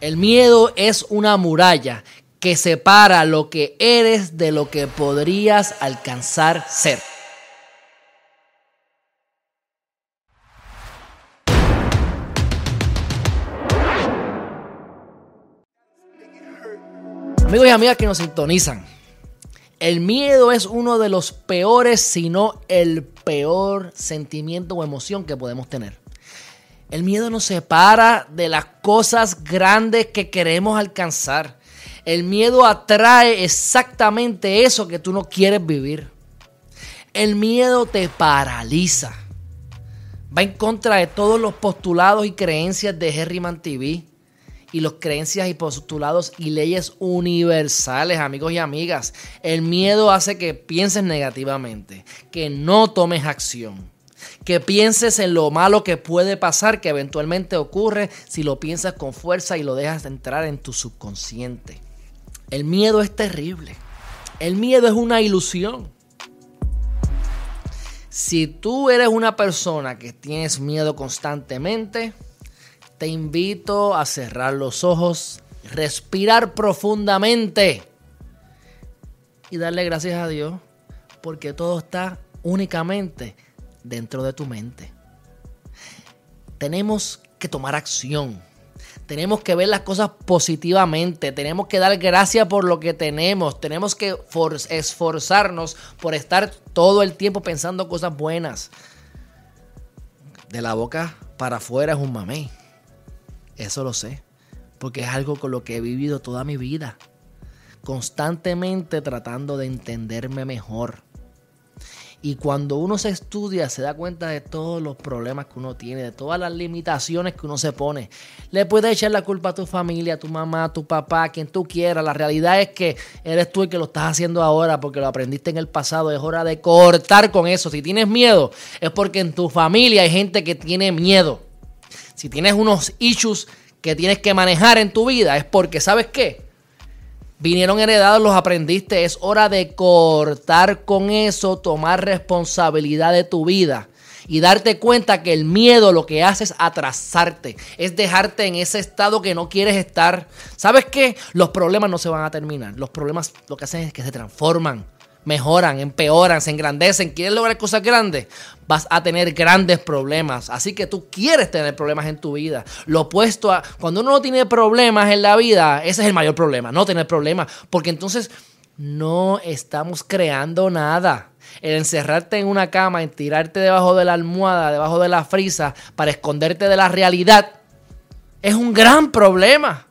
El miedo es una muralla que separa lo que eres de lo que podrías alcanzar ser. Amigos y amigas que nos sintonizan, el miedo es uno de los peores, si no el peor sentimiento o emoción que podemos tener. El miedo nos separa de las cosas grandes que queremos alcanzar. El miedo atrae exactamente eso que tú no quieres vivir. El miedo te paraliza. Va en contra de todos los postulados y creencias de Herriman TV y los creencias y postulados y leyes universales, amigos y amigas. El miedo hace que pienses negativamente, que no tomes acción que pienses en lo malo que puede pasar, que eventualmente ocurre si lo piensas con fuerza y lo dejas entrar en tu subconsciente. El miedo es terrible. El miedo es una ilusión. Si tú eres una persona que tienes miedo constantemente, te invito a cerrar los ojos, respirar profundamente y darle gracias a Dios porque todo está únicamente dentro de tu mente. Tenemos que tomar acción. Tenemos que ver las cosas positivamente. Tenemos que dar gracias por lo que tenemos. Tenemos que esforzarnos por estar todo el tiempo pensando cosas buenas. De la boca para afuera es un mamey. Eso lo sé. Porque es algo con lo que he vivido toda mi vida. Constantemente tratando de entenderme mejor y cuando uno se estudia, se da cuenta de todos los problemas que uno tiene, de todas las limitaciones que uno se pone. Le puedes echar la culpa a tu familia, a tu mamá, a tu papá, a quien tú quieras. La realidad es que eres tú el que lo estás haciendo ahora porque lo aprendiste en el pasado. Es hora de cortar con eso. Si tienes miedo, es porque en tu familia hay gente que tiene miedo. Si tienes unos issues que tienes que manejar en tu vida, es porque, ¿sabes qué? Vinieron heredados, los aprendiste. Es hora de cortar con eso, tomar responsabilidad de tu vida y darte cuenta que el miedo lo que hace es atrasarte, es dejarte en ese estado que no quieres estar. ¿Sabes qué? Los problemas no se van a terminar. Los problemas lo que hacen es que se transforman mejoran, empeoran, se engrandecen, quieres lograr cosas grandes, vas a tener grandes problemas. Así que tú quieres tener problemas en tu vida. Lo opuesto a cuando uno no tiene problemas en la vida, ese es el mayor problema, no tener problemas, porque entonces no estamos creando nada. El encerrarte en una cama, en tirarte debajo de la almohada, debajo de la frisa, para esconderte de la realidad, es un gran problema.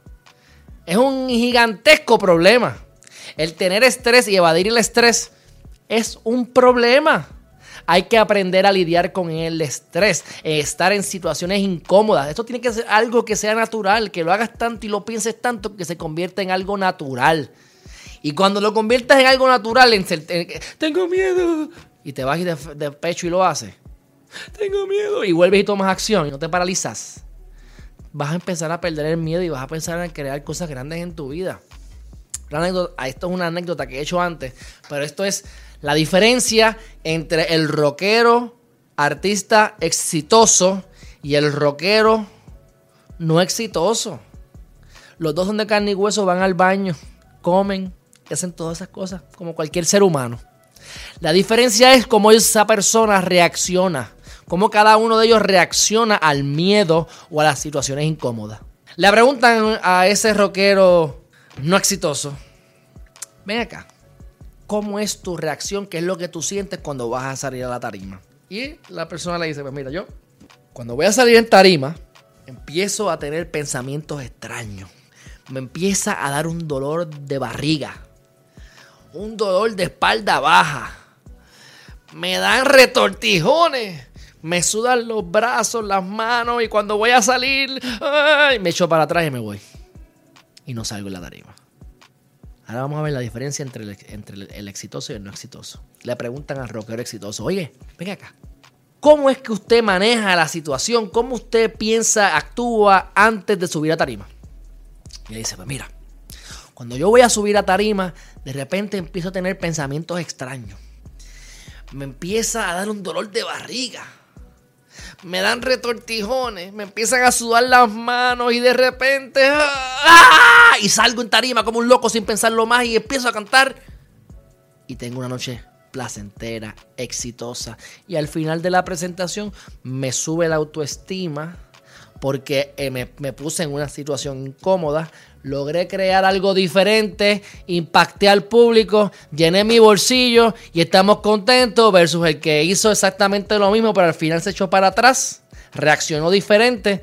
Es un gigantesco problema. El tener estrés y evadir el estrés es un problema. Hay que aprender a lidiar con el estrés, estar en situaciones incómodas. Esto tiene que ser algo que sea natural, que lo hagas tanto y lo pienses tanto que se convierta en algo natural. Y cuando lo conviertas en algo natural, en, tengo miedo, y te vas de, de pecho y lo haces. Tengo miedo. Y vuelves y tomas acción y no te paralizas. Vas a empezar a perder el miedo y vas a pensar en crear cosas grandes en tu vida. Ah, esto es una anécdota que he hecho antes, pero esto es la diferencia entre el rockero artista exitoso y el rockero no exitoso. Los dos son de carne y hueso, van al baño, comen, hacen todas esas cosas, como cualquier ser humano. La diferencia es cómo esa persona reacciona, cómo cada uno de ellos reacciona al miedo o a las situaciones incómodas. Le preguntan a ese rockero no exitoso, ven acá, ¿cómo es tu reacción? ¿Qué es lo que tú sientes cuando vas a salir a la tarima? Y la persona le dice, pues mira, yo cuando voy a salir en tarima, empiezo a tener pensamientos extraños. Me empieza a dar un dolor de barriga, un dolor de espalda baja. Me dan retortijones. Me sudan los brazos, las manos y cuando voy a salir, me echo para atrás y me voy y no salgo en la tarima. Ahora vamos a ver la diferencia entre el, exitoso y el no exitoso. Le preguntan al rockero exitoso, oye, ven acá. ¿Cómo es que usted maneja la situación? ¿Cómo usted piensa, actúa antes de subir a tarima? Y le dice, pues mira, cuando yo voy a subir a tarima, de repente empiezo a tener pensamientos extraños. Me empieza a dar un dolor de barriga. Me dan retortijones, me empiezan a sudar las manos y de repente ¡ah! y salgo en tarima como un loco sin pensarlo más y empiezo a cantar. Y tengo una noche placentera, exitosa. Y al final de la presentación me sube la autoestima porque eh, me, me, puse en una situación incómoda, logré crear algo diferente, impacté al público, llené mi bolsillo y estamos contentos versus el que hizo exactamente lo mismo, pero al final se echó para atrás, reaccionó diferente,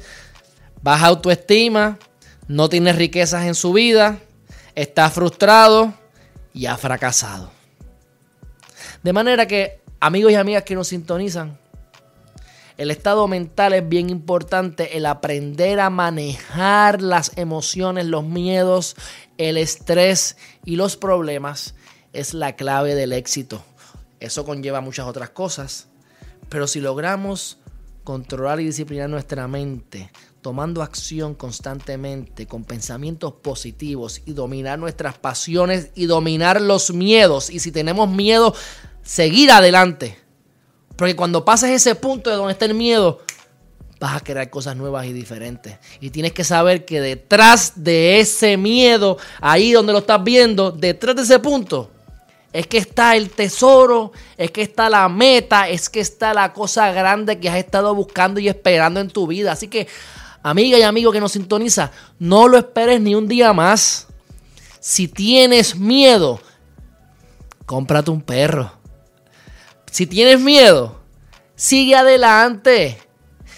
baja autoestima, no tiene riquezas en su vida, está frustrado y ha fracasado. De manera que, amigos y amigas que nos sintonizan, el estado mental es bien importante, el aprender a manejar las emociones, los miedos, el estrés y los problemas es la clave del éxito. Eso conlleva muchas otras cosas, pero si logramos controlar y disciplinar nuestra mente, tomando acción constantemente, con pensamientos positivos y dominar nuestras pasiones y dominar los miedos, y si tenemos miedo, seguir adelante porque cuando pases ese punto de donde está el miedo, vas a crear cosas nuevas y diferentes. Y tienes que saber que detrás de ese miedo, ahí donde lo estás viendo, detrás de ese punto, es que está el tesoro, es que está la meta, es que está la cosa grande que has estado buscando y esperando en tu vida. Así que, amiga y amigo que nos sintoniza, no lo esperes ni un día más. Si tienes miedo, cómprate un perro si tienes miedo, sigue adelante.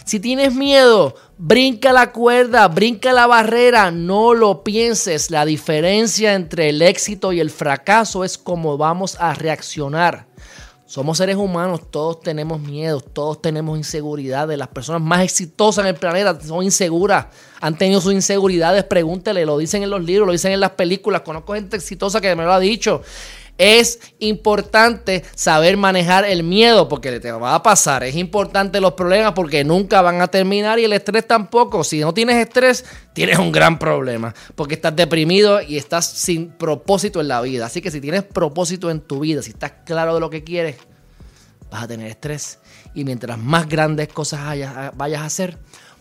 Si tienes miedo, brinca la cuerda, brinca la barrera, no lo pienses. La diferencia entre el éxito y el fracaso es cómo vamos a reaccionar. Somos seres humanos, todos tenemos miedo, todos tenemos inseguridades. Las personas más exitosas en el planeta son inseguras, han tenido sus inseguridades, pregúntele, lo dicen en los libros, lo dicen en las películas. Conozco gente exitosa que me lo ha dicho. Es importante saber manejar el miedo porque te va a pasar. Es importante los problemas porque nunca van a terminar y el estrés tampoco. Si no tienes estrés, tienes un gran problema porque estás deprimido y estás sin propósito en la vida. Así que si tienes propósito en tu vida, si estás claro de lo que quieres, vas a tener estrés. Y mientras más grandes cosas vayas a hacer,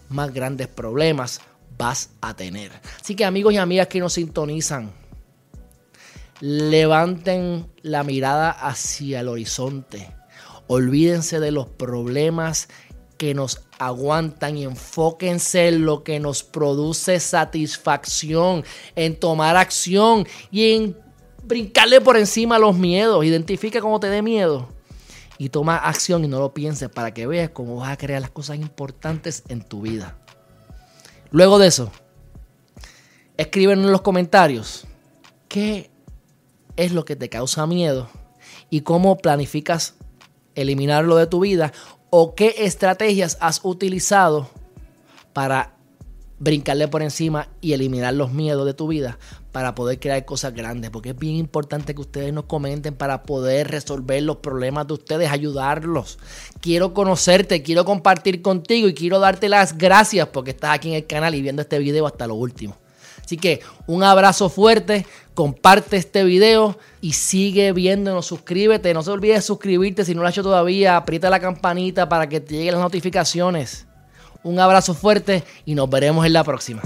más grandes problemas vas a tener. Así que amigos y amigas que nos sintonizan, levanten la mirada hacia el horizonte. Olvídense de los problemas que nos aguantan y enfóquense en lo que nos produce satisfacción, en tomar acción y en brincarle por encima los miedos. Identifica cómo te dé miedo y toma acción y no lo pienses para que veas cómo vas a crear las cosas importantes en tu vida. Luego de eso, escriben en los comentarios qué es lo que te causa miedo y cómo planificas eliminarlo de tu vida o qué estrategias has utilizado para brincarle por encima y eliminar los miedos de tu vida para poder crear cosas grandes, porque es bien importante que ustedes nos comenten para poder resolver los problemas de ustedes, ayudarlos. Quiero conocerte, quiero compartir contigo y quiero darte las gracias porque estás aquí en el canal y viendo este video hasta lo último. Así que un abrazo fuerte, comparte este video y sigue viéndonos, suscríbete, no se olvides de suscribirte si no lo has hecho todavía, aprieta la campanita para que te lleguen las notificaciones. Un abrazo fuerte y nos veremos en la próxima.